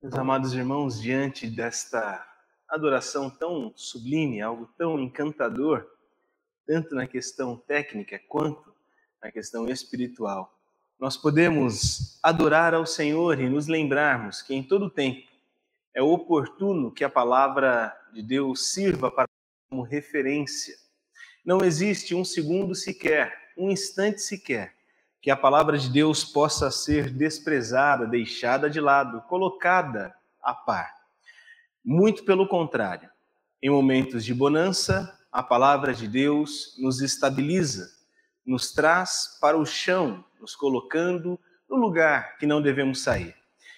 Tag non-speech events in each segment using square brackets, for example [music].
Meus amados irmãos, diante desta adoração tão sublime, algo tão encantador, tanto na questão técnica quanto na questão espiritual, nós podemos adorar ao Senhor e nos lembrarmos que em todo tempo é oportuno que a palavra de Deus sirva para como referência. Não existe um segundo sequer, um instante sequer, que a palavra de Deus possa ser desprezada, deixada de lado, colocada a par. Muito pelo contrário, em momentos de bonança, a palavra de Deus nos estabiliza, nos traz para o chão, nos colocando no lugar que não devemos sair.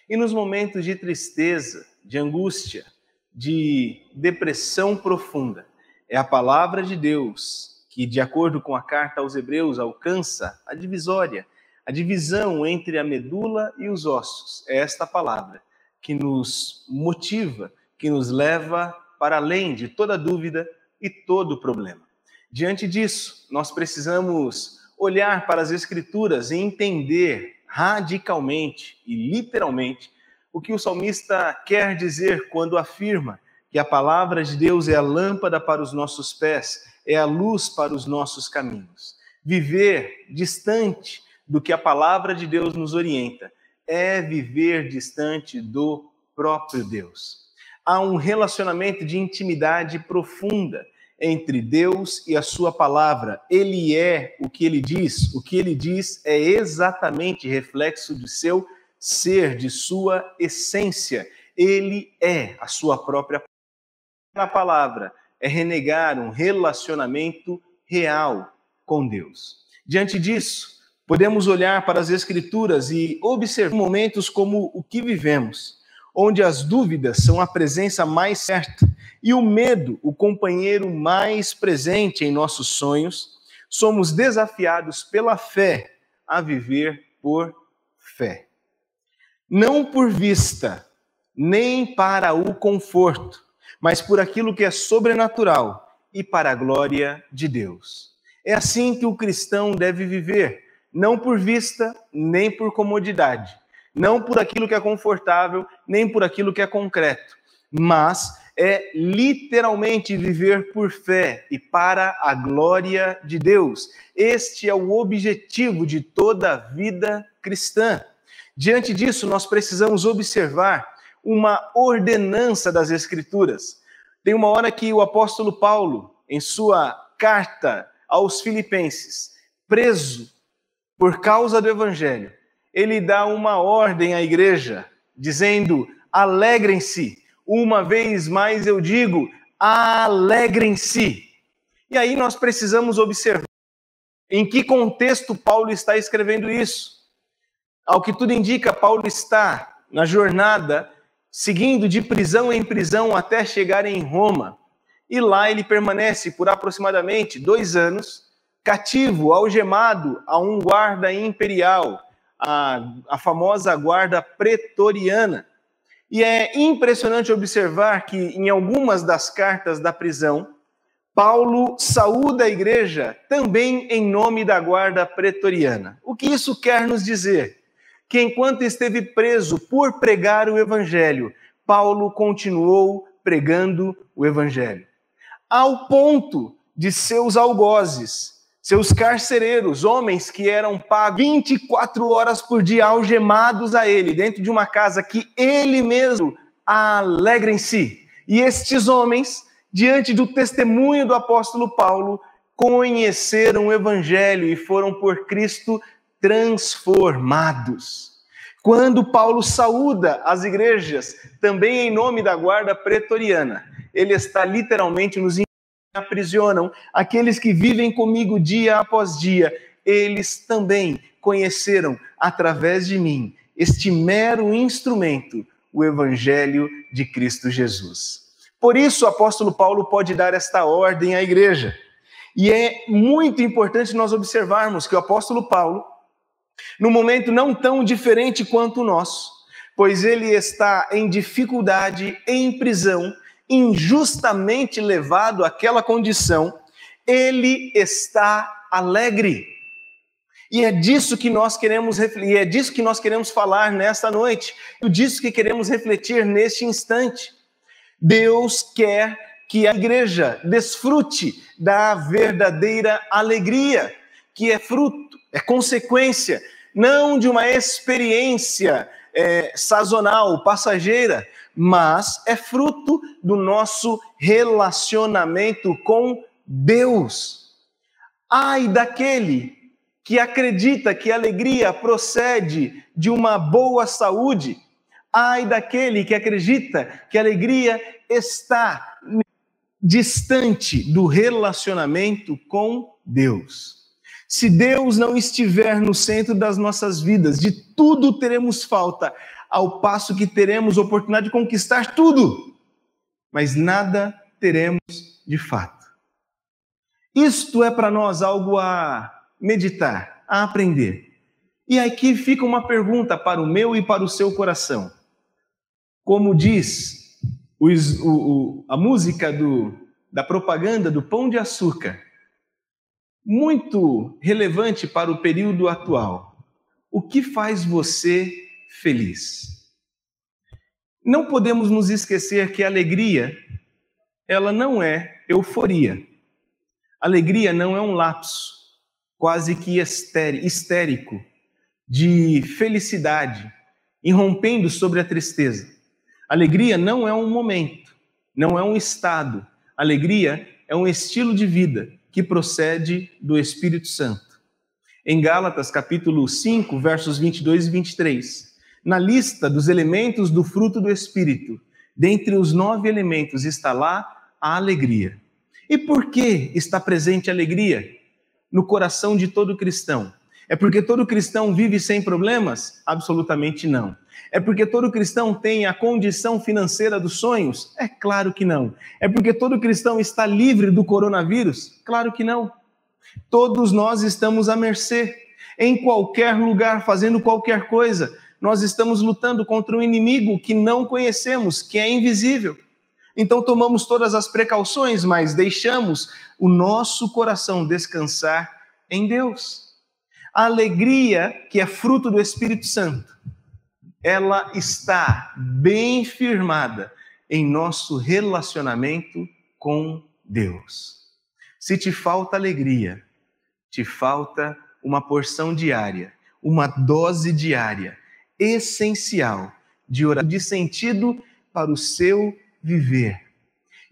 E nos momentos de tristeza, de angústia, de depressão profunda, é a palavra de Deus que, de acordo com a carta aos Hebreus, alcança a divisória, a divisão entre a medula e os ossos. É esta palavra que nos motiva, que nos leva para além de toda dúvida e todo problema. Diante disso, nós precisamos olhar para as Escrituras e entender radicalmente e literalmente o que o salmista quer dizer quando afirma que a palavra de Deus é a lâmpada para os nossos pés é a luz para os nossos caminhos. Viver distante do que a palavra de Deus nos orienta é viver distante do próprio Deus. Há um relacionamento de intimidade profunda entre Deus e a sua palavra. Ele é o que ele diz, o que ele diz é exatamente reflexo de seu ser, de sua essência. Ele é a sua própria palavra é renegar um relacionamento real com Deus. Diante disso, podemos olhar para as Escrituras e observar momentos como o que vivemos, onde as dúvidas são a presença mais certa e o medo, o companheiro mais presente em nossos sonhos, somos desafiados pela fé a viver por fé. Não por vista, nem para o conforto, mas por aquilo que é sobrenatural e para a glória de Deus. É assim que o cristão deve viver, não por vista, nem por comodidade, não por aquilo que é confortável, nem por aquilo que é concreto, mas é literalmente viver por fé e para a glória de Deus. Este é o objetivo de toda a vida cristã. Diante disso, nós precisamos observar uma ordenança das Escrituras. Tem uma hora que o apóstolo Paulo, em sua carta aos Filipenses, preso por causa do Evangelho, ele dá uma ordem à igreja, dizendo: alegrem-se. Uma vez mais eu digo: alegrem-se. E aí nós precisamos observar em que contexto Paulo está escrevendo isso. Ao que tudo indica, Paulo está na jornada seguindo de prisão em prisão até chegar em Roma. E lá ele permanece por aproximadamente dois anos, cativo, algemado a um guarda imperial, a, a famosa guarda pretoriana. E é impressionante observar que em algumas das cartas da prisão, Paulo saúda a igreja também em nome da guarda pretoriana. O que isso quer nos dizer? Que enquanto esteve preso por pregar o evangelho, Paulo continuou pregando o evangelho. Ao ponto de seus algozes, seus carcereiros, homens que eram pagos 24 horas por dia algemados a ele, dentro de uma casa que ele mesmo alegra em si. E estes homens, diante do testemunho do apóstolo Paulo, conheceram o evangelho e foram por Cristo transformados. Quando Paulo saúda as igrejas, também em nome da guarda pretoriana, ele está literalmente nos aprisionam. Aqueles que vivem comigo dia após dia, eles também conheceram através de mim este mero instrumento, o evangelho de Cristo Jesus. Por isso o apóstolo Paulo pode dar esta ordem à igreja. E é muito importante nós observarmos que o apóstolo Paulo num momento não tão diferente quanto o nosso, pois ele está em dificuldade, em prisão, injustamente levado àquela condição, ele está alegre. E é disso que nós queremos refletir, é disso que nós queremos falar nesta noite, é disso que queremos refletir neste instante. Deus quer que a igreja desfrute da verdadeira alegria, que é fruto, é consequência, não de uma experiência é, sazonal, passageira, mas é fruto do nosso relacionamento com Deus. Ai daquele que acredita que a alegria procede de uma boa saúde. Ai daquele que acredita que a alegria está distante do relacionamento com Deus. Se Deus não estiver no centro das nossas vidas, de tudo teremos falta, ao passo que teremos oportunidade de conquistar tudo, mas nada teremos de fato. Isto é para nós algo a meditar, a aprender. E aqui fica uma pergunta para o meu e para o seu coração. Como diz o, o, a música do, da propaganda do Pão de Açúcar, muito relevante para o período atual. O que faz você feliz? Não podemos nos esquecer que a alegria, ela não é euforia. Alegria não é um lapso quase que histérico de felicidade, irrompendo sobre a tristeza. Alegria não é um momento, não é um estado. Alegria é um estilo de vida que procede do Espírito Santo. Em Gálatas, capítulo 5, versos 22 e 23, na lista dos elementos do fruto do Espírito, dentre os nove elementos está lá a alegria. E por que está presente a alegria? no coração de todo cristão. É porque todo cristão vive sem problemas? Absolutamente não. É porque todo cristão tem a condição financeira dos sonhos? É claro que não. É porque todo cristão está livre do coronavírus? Claro que não. Todos nós estamos à mercê, em qualquer lugar, fazendo qualquer coisa. Nós estamos lutando contra um inimigo que não conhecemos, que é invisível. Então tomamos todas as precauções, mas deixamos o nosso coração descansar em Deus. A alegria, que é fruto do Espírito Santo, ela está bem firmada em nosso relacionamento com Deus. Se te falta alegria, te falta uma porção diária, uma dose diária essencial de oração, de sentido para o seu viver.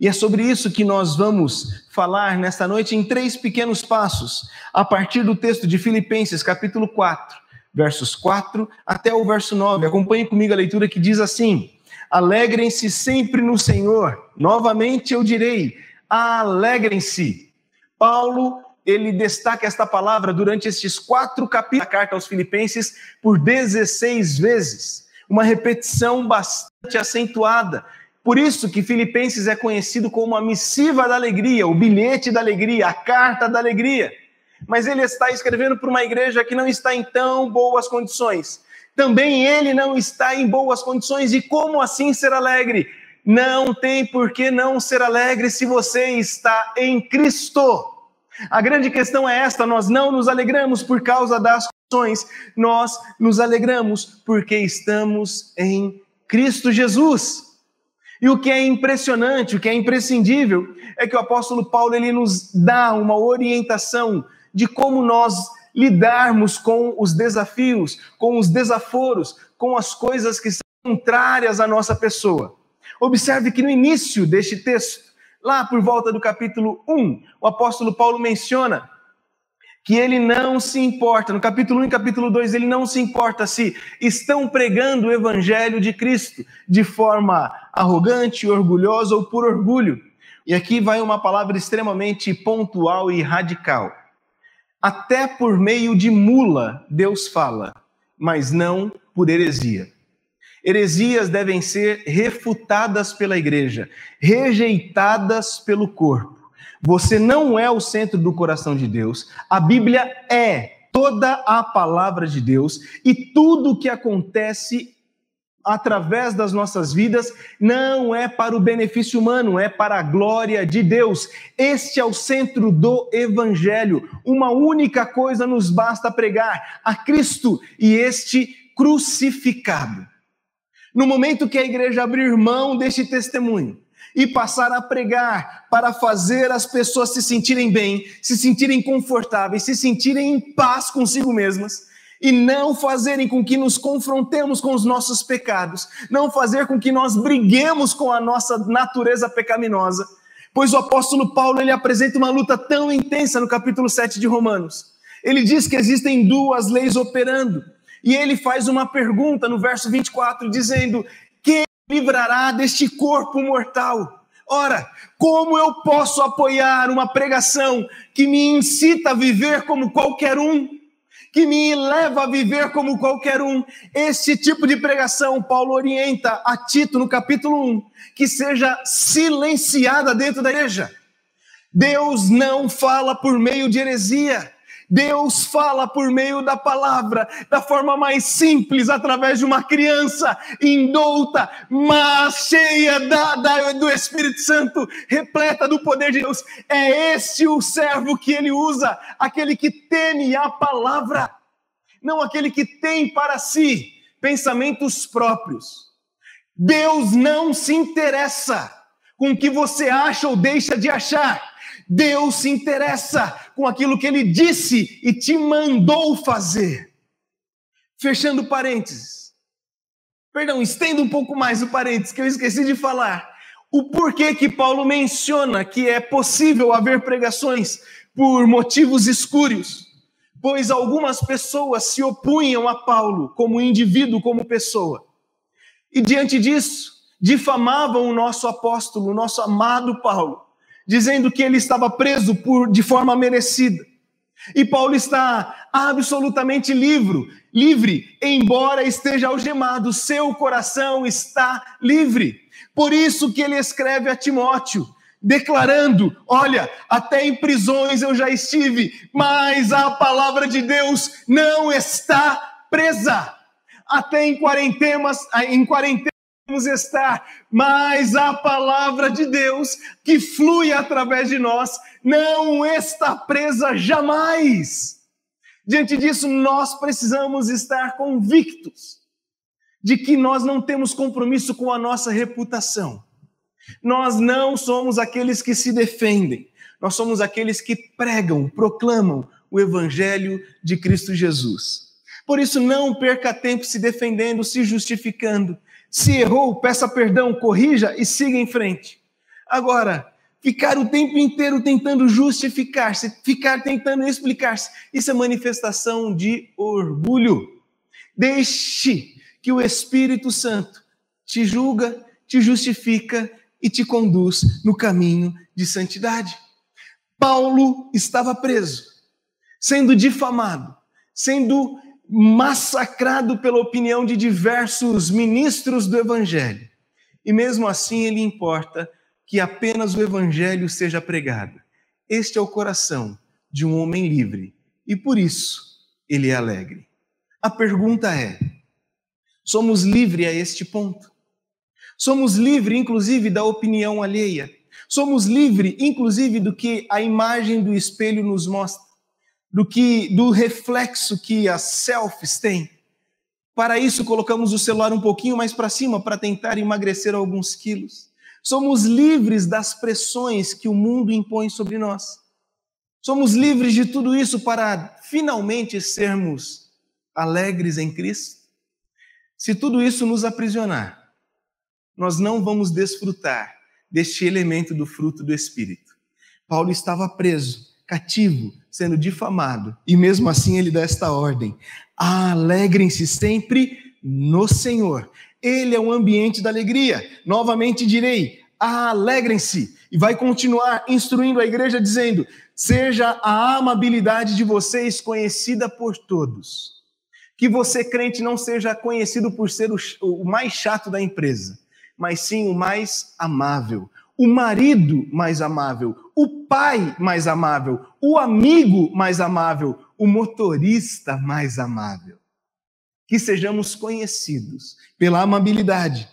E é sobre isso que nós vamos falar nesta noite em três pequenos passos, a partir do texto de Filipenses, capítulo 4, versos 4 até o verso 9. Acompanhe comigo a leitura que diz assim: Alegrem-se sempre no Senhor. Novamente eu direi: alegrem-se. Paulo ele destaca esta palavra durante estes quatro capítulos da carta aos Filipenses por 16 vezes, uma repetição bastante acentuada, por isso que Filipenses é conhecido como a missiva da alegria, o bilhete da alegria, a carta da alegria. Mas ele está escrevendo para uma igreja que não está em tão boas condições. Também ele não está em boas condições. E como assim ser alegre? Não tem por que não ser alegre se você está em Cristo. A grande questão é esta: nós não nos alegramos por causa das condições, nós nos alegramos porque estamos em Cristo Jesus. E o que é impressionante, o que é imprescindível, é que o apóstolo Paulo ele nos dá uma orientação de como nós lidarmos com os desafios, com os desaforos, com as coisas que são contrárias à nossa pessoa. Observe que no início deste texto, lá por volta do capítulo 1, o apóstolo Paulo menciona que ele não se importa, no capítulo 1 e capítulo 2, ele não se importa se estão pregando o evangelho de Cristo de forma arrogante, orgulhosa ou por orgulho. E aqui vai uma palavra extremamente pontual e radical. Até por meio de mula Deus fala, mas não por heresia. Heresias devem ser refutadas pela igreja, rejeitadas pelo corpo. Você não é o centro do coração de Deus. A Bíblia é toda a palavra de Deus e tudo o que acontece através das nossas vidas não é para o benefício humano, é para a glória de Deus. Este é o centro do Evangelho. Uma única coisa nos basta pregar: a Cristo e este crucificado. No momento que a igreja abrir mão deste testemunho, e passar a pregar para fazer as pessoas se sentirem bem, se sentirem confortáveis, se sentirem em paz consigo mesmas e não fazerem com que nos confrontemos com os nossos pecados, não fazer com que nós briguemos com a nossa natureza pecaminosa. Pois o apóstolo Paulo ele apresenta uma luta tão intensa no capítulo 7 de Romanos. Ele diz que existem duas leis operando. E ele faz uma pergunta no verso 24, dizendo: livrará deste corpo mortal. Ora, como eu posso apoiar uma pregação que me incita a viver como qualquer um, que me leva a viver como qualquer um? Esse tipo de pregação, Paulo orienta a Tito no capítulo 1, que seja silenciada dentro da igreja. Deus não fala por meio de heresia. Deus fala por meio da palavra, da forma mais simples, através de uma criança indouta, mas cheia da, da, do Espírito Santo, repleta do poder de Deus. É esse o servo que ele usa, aquele que teme a palavra, não aquele que tem para si pensamentos próprios. Deus não se interessa com o que você acha ou deixa de achar. Deus se interessa com aquilo que ele disse e te mandou fazer. Fechando parênteses. Perdão, estendo um pouco mais o parênteses que eu esqueci de falar. O porquê que Paulo menciona que é possível haver pregações por motivos escuros, pois algumas pessoas se opunham a Paulo como indivíduo, como pessoa. E diante disso, difamavam o nosso apóstolo, o nosso amado Paulo dizendo que ele estava preso por, de forma merecida. E Paulo está absolutamente livre, livre, embora esteja algemado, seu coração está livre. Por isso que ele escreve a Timóteo, declarando: Olha, até em prisões eu já estive, mas a palavra de Deus não está presa. Até em quarentenas, em quarentena estar, mas a palavra de Deus que flui através de nós não está presa jamais. Diante disso, nós precisamos estar convictos de que nós não temos compromisso com a nossa reputação. Nós não somos aqueles que se defendem, nós somos aqueles que pregam, proclamam o evangelho de Cristo Jesus. Por isso, não perca tempo se defendendo, se justificando, se errou, peça perdão, corrija e siga em frente. Agora, ficar o tempo inteiro tentando justificar-se, ficar tentando explicar-se, isso é manifestação de orgulho. Deixe que o Espírito Santo te julga, te justifica e te conduz no caminho de santidade. Paulo estava preso, sendo difamado, sendo massacrado pela opinião de diversos ministros do Evangelho. E mesmo assim ele importa que apenas o Evangelho seja pregado. Este é o coração de um homem livre e por isso ele é alegre. A pergunta é: somos livres a este ponto? Somos livres, inclusive, da opinião alheia? Somos livres, inclusive, do que a imagem do espelho nos mostra? Do que do reflexo que as selfies têm. Para isso, colocamos o celular um pouquinho mais para cima para tentar emagrecer alguns quilos. Somos livres das pressões que o mundo impõe sobre nós. Somos livres de tudo isso para finalmente sermos alegres em Cristo. Se tudo isso nos aprisionar, nós não vamos desfrutar deste elemento do fruto do Espírito. Paulo estava preso, cativo, sendo difamado. E mesmo assim ele dá esta ordem: alegrem-se sempre no Senhor. Ele é o ambiente da alegria. Novamente direi: alegrem-se. E vai continuar instruindo a igreja, dizendo: seja a amabilidade de vocês conhecida por todos. Que você, crente, não seja conhecido por ser o mais chato da empresa, mas sim o mais amável, o marido mais amável, o pai mais amável, o amigo mais amável, o motorista mais amável. que sejamos conhecidos pela amabilidade.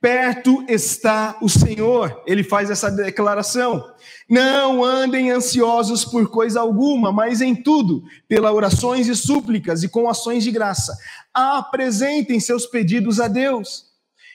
Perto está o Senhor, ele faz essa declaração. Não andem ansiosos por coisa alguma, mas em tudo, pela orações e súplicas e com ações de graça, apresentem seus pedidos a Deus.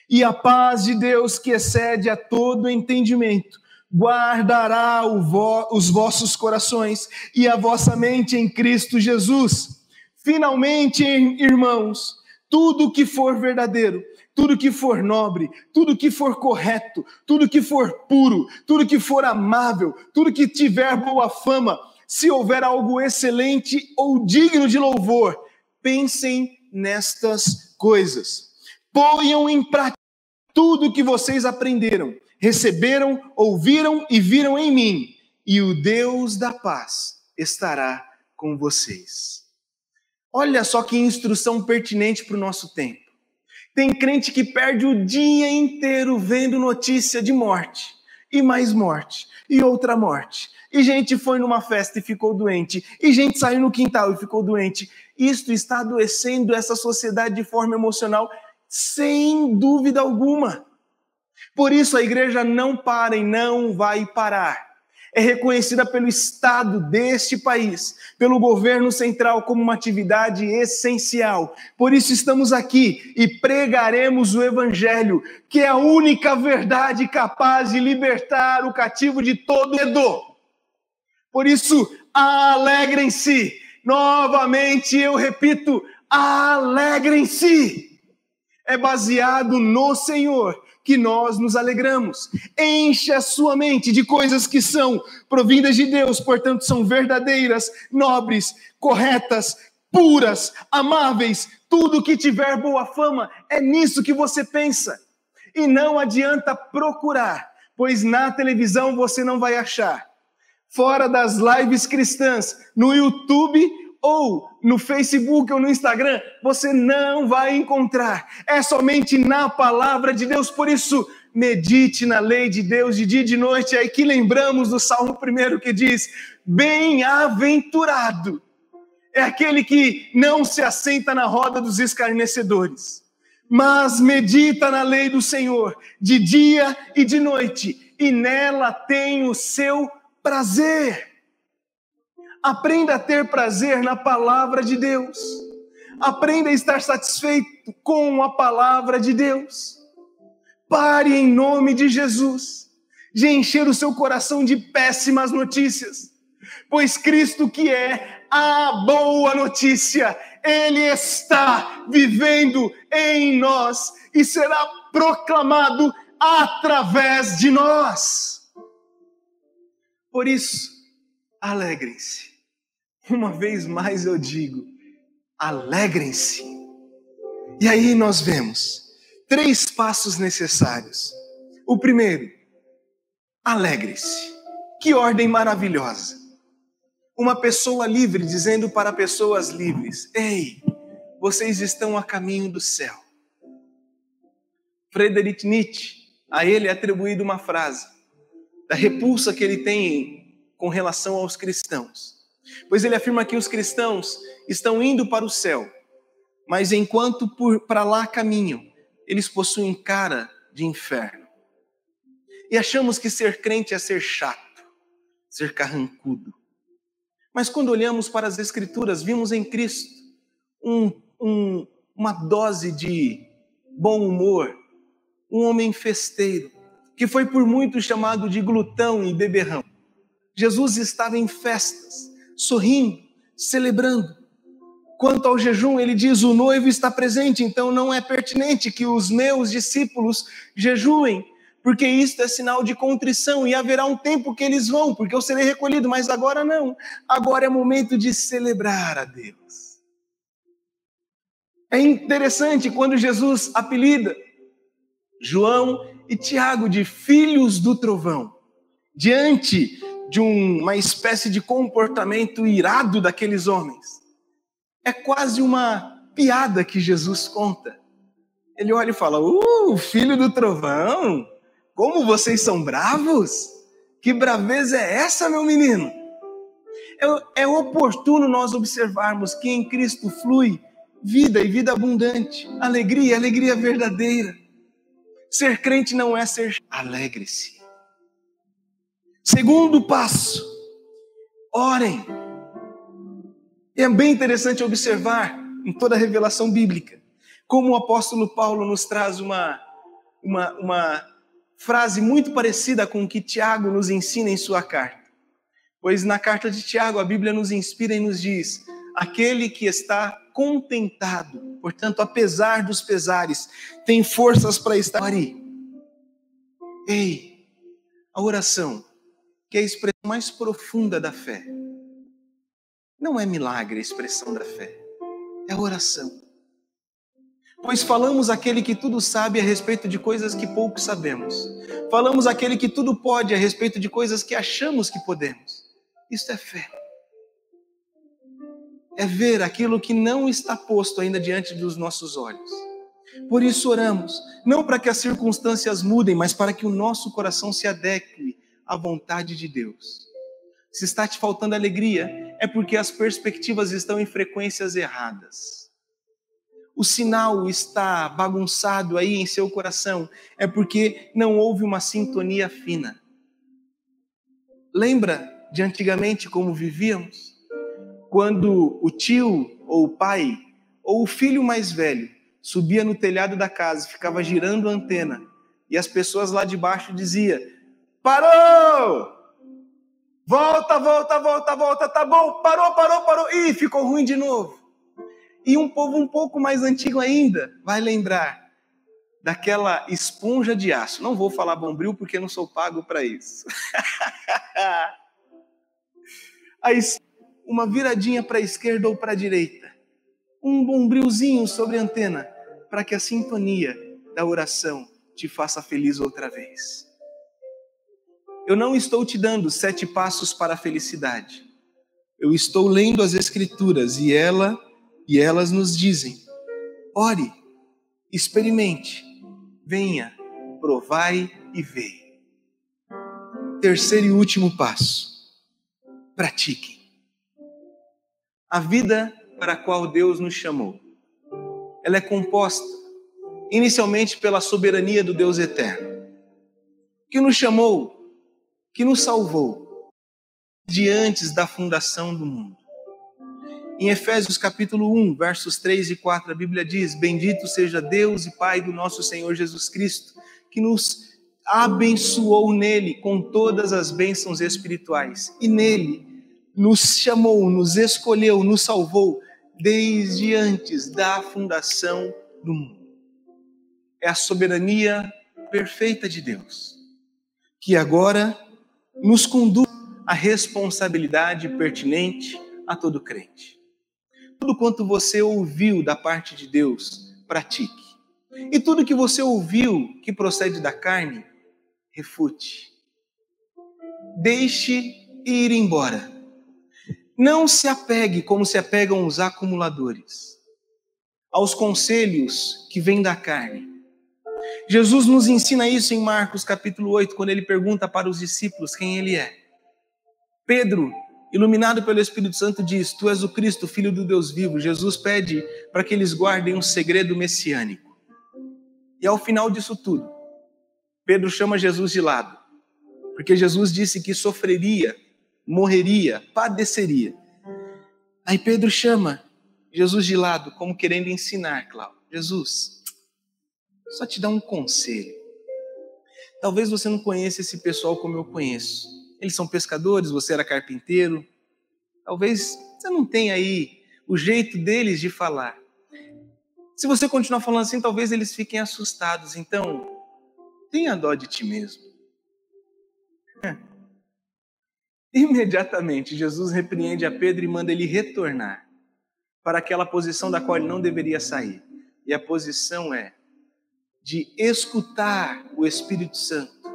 E a paz de Deus, que excede a todo entendimento, guardará vo os vossos corações e a vossa mente em Cristo Jesus. Finalmente, irmãos, tudo que for verdadeiro, tudo que for nobre, tudo que for correto, tudo que for puro, tudo que for amável, tudo que tiver boa fama, se houver algo excelente ou digno de louvor, pensem nestas coisas. Ponham em prática tudo o que vocês aprenderam, receberam, ouviram e viram em mim, e o Deus da paz estará com vocês. Olha só que instrução pertinente para o nosso tempo. Tem crente que perde o dia inteiro vendo notícia de morte, e mais morte, e outra morte. E gente foi numa festa e ficou doente, e gente saiu no quintal e ficou doente. Isto está adoecendo essa sociedade de forma emocional, sem dúvida alguma. Por isso a igreja não para e não vai parar é reconhecida pelo Estado deste país, pelo governo central, como uma atividade essencial. Por isso estamos aqui e pregaremos o Evangelho, que é a única verdade capaz de libertar o cativo de todo medo. Por isso, alegrem-se. Novamente eu repito, alegrem-se. É baseado no Senhor que nós nos alegramos. Enche a sua mente de coisas que são provindas de Deus, portanto, são verdadeiras, nobres, corretas, puras, amáveis. Tudo que tiver boa fama, é nisso que você pensa. E não adianta procurar, pois na televisão você não vai achar. Fora das lives cristãs, no YouTube ou no Facebook ou no Instagram, você não vai encontrar. É somente na palavra de Deus. Por isso, medite na lei de Deus de dia e de noite. É aí que lembramos do Salmo primeiro que diz: Bem-aventurado é aquele que não se assenta na roda dos escarnecedores, mas medita na lei do Senhor de dia e de noite, e nela tem o seu prazer. Aprenda a ter prazer na palavra de Deus. Aprenda a estar satisfeito com a palavra de Deus. Pare em nome de Jesus de encher o seu coração de péssimas notícias, pois Cristo, que é a boa notícia, Ele está vivendo em nós e será proclamado através de nós. Por isso, alegrem-se. Uma vez mais eu digo, alegrem-se. E aí nós vemos três passos necessários. O primeiro, alegre-se. Que ordem maravilhosa. Uma pessoa livre dizendo para pessoas livres: Ei, vocês estão a caminho do céu. Friedrich Nietzsche, a ele é atribuída uma frase da repulsa que ele tem com relação aos cristãos. Pois ele afirma que os cristãos estão indo para o céu, mas enquanto para lá caminham, eles possuem cara de inferno. E achamos que ser crente é ser chato, ser carrancudo. Mas quando olhamos para as Escrituras, vimos em Cristo um, um, uma dose de bom humor, um homem festeiro, que foi por muitos chamado de glutão e beberrão. Jesus estava em festas, sorrindo, celebrando. Quanto ao jejum, ele diz: o noivo está presente, então não é pertinente que os meus discípulos jejuem, porque isto é sinal de contrição e haverá um tempo que eles vão, porque eu serei recolhido, mas agora não. Agora é momento de celebrar a Deus. É interessante quando Jesus apelida João e Tiago de filhos do trovão, diante de um, uma espécie de comportamento irado daqueles homens. É quase uma piada que Jesus conta. Ele olha e fala: Uh, filho do trovão, como vocês são bravos? Que braveza é essa, meu menino? É, é oportuno nós observarmos que em Cristo flui vida e vida abundante, alegria, alegria verdadeira. Ser crente não é ser alegre-se. Segundo passo, orem. É bem interessante observar em toda a revelação bíblica como o apóstolo Paulo nos traz uma, uma, uma frase muito parecida com o que Tiago nos ensina em sua carta. Pois na carta de Tiago, a Bíblia nos inspira e nos diz: aquele que está contentado, portanto, apesar dos pesares, tem forças para estar. Ei, a oração, que é a expressão mais profunda da fé, não é milagre a expressão da fé, é oração. Pois falamos aquele que tudo sabe a respeito de coisas que pouco sabemos. Falamos aquele que tudo pode a respeito de coisas que achamos que podemos. Isso é fé. É ver aquilo que não está posto ainda diante dos nossos olhos. Por isso oramos, não para que as circunstâncias mudem, mas para que o nosso coração se adeque à vontade de Deus. Se está te faltando alegria, é porque as perspectivas estão em frequências erradas. O sinal está bagunçado aí em seu coração, é porque não houve uma sintonia fina. Lembra de antigamente como vivíamos? Quando o tio ou o pai ou o filho mais velho subia no telhado da casa, ficava girando a antena e as pessoas lá de baixo diziam: Parou! Volta, volta, volta, volta, tá bom, parou, parou, parou. Ih, ficou ruim de novo. E um povo um pouco mais antigo ainda vai lembrar daquela esponja de aço. Não vou falar bombril porque não sou pago para isso. [laughs] Aí, uma viradinha para a esquerda ou para a direita, um bombrilzinho sobre a antena, para que a sintonia da oração te faça feliz outra vez. Eu não estou te dando sete passos para a felicidade. Eu estou lendo as escrituras e ela e elas nos dizem: ore, experimente, venha, provai e vê. Terceiro e último passo pratiquem. A vida para a qual Deus nos chamou, ela é composta inicialmente pela soberania do Deus eterno, que nos chamou, que nos salvou de antes da fundação do mundo. Em Efésios capítulo 1, versos 3 e 4, a Bíblia diz: Bendito seja Deus e Pai do nosso Senhor Jesus Cristo, que nos abençoou nele com todas as bênçãos espirituais. E nele nos chamou, nos escolheu, nos salvou desde antes da fundação do mundo. É a soberania perfeita de Deus, que agora nos conduz à responsabilidade pertinente a todo crente. Tudo quanto você ouviu da parte de Deus, pratique. E tudo que você ouviu que procede da carne, refute. Deixe ir embora não se apegue como se apegam os acumuladores aos conselhos que vêm da carne. Jesus nos ensina isso em Marcos capítulo 8, quando ele pergunta para os discípulos quem ele é. Pedro, iluminado pelo Espírito Santo, diz: Tu és o Cristo, filho do Deus vivo. Jesus pede para que eles guardem um segredo messiânico. E ao final disso tudo, Pedro chama Jesus de lado, porque Jesus disse que sofreria morreria, padeceria. Aí Pedro chama Jesus de lado, como querendo ensinar, Cláudio. Jesus, só te dar um conselho. Talvez você não conheça esse pessoal como eu conheço. Eles são pescadores, você era carpinteiro. Talvez você não tenha aí o jeito deles de falar. Se você continuar falando assim, talvez eles fiquem assustados. Então, tenha dó de ti mesmo. [laughs] Imediatamente, Jesus repreende a Pedro e manda ele retornar para aquela posição da qual ele não deveria sair. E a posição é de escutar o Espírito Santo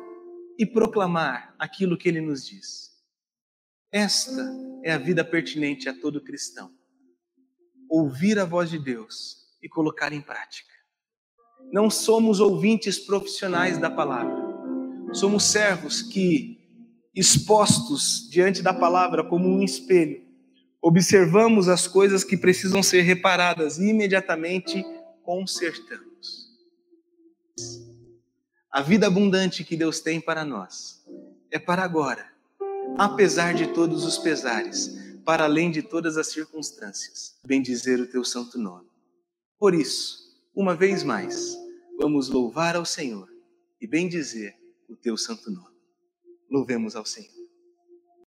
e proclamar aquilo que ele nos diz. Esta é a vida pertinente a todo cristão. Ouvir a voz de Deus e colocar em prática. Não somos ouvintes profissionais da palavra. Somos servos que expostos diante da palavra como um espelho, observamos as coisas que precisam ser reparadas e imediatamente consertamos. A vida abundante que Deus tem para nós é para agora, apesar de todos os pesares, para além de todas as circunstâncias. Bendizer o teu santo nome. Por isso, uma vez mais, vamos louvar ao Senhor e bendizer o teu santo nome. Louvemos ao Senhor.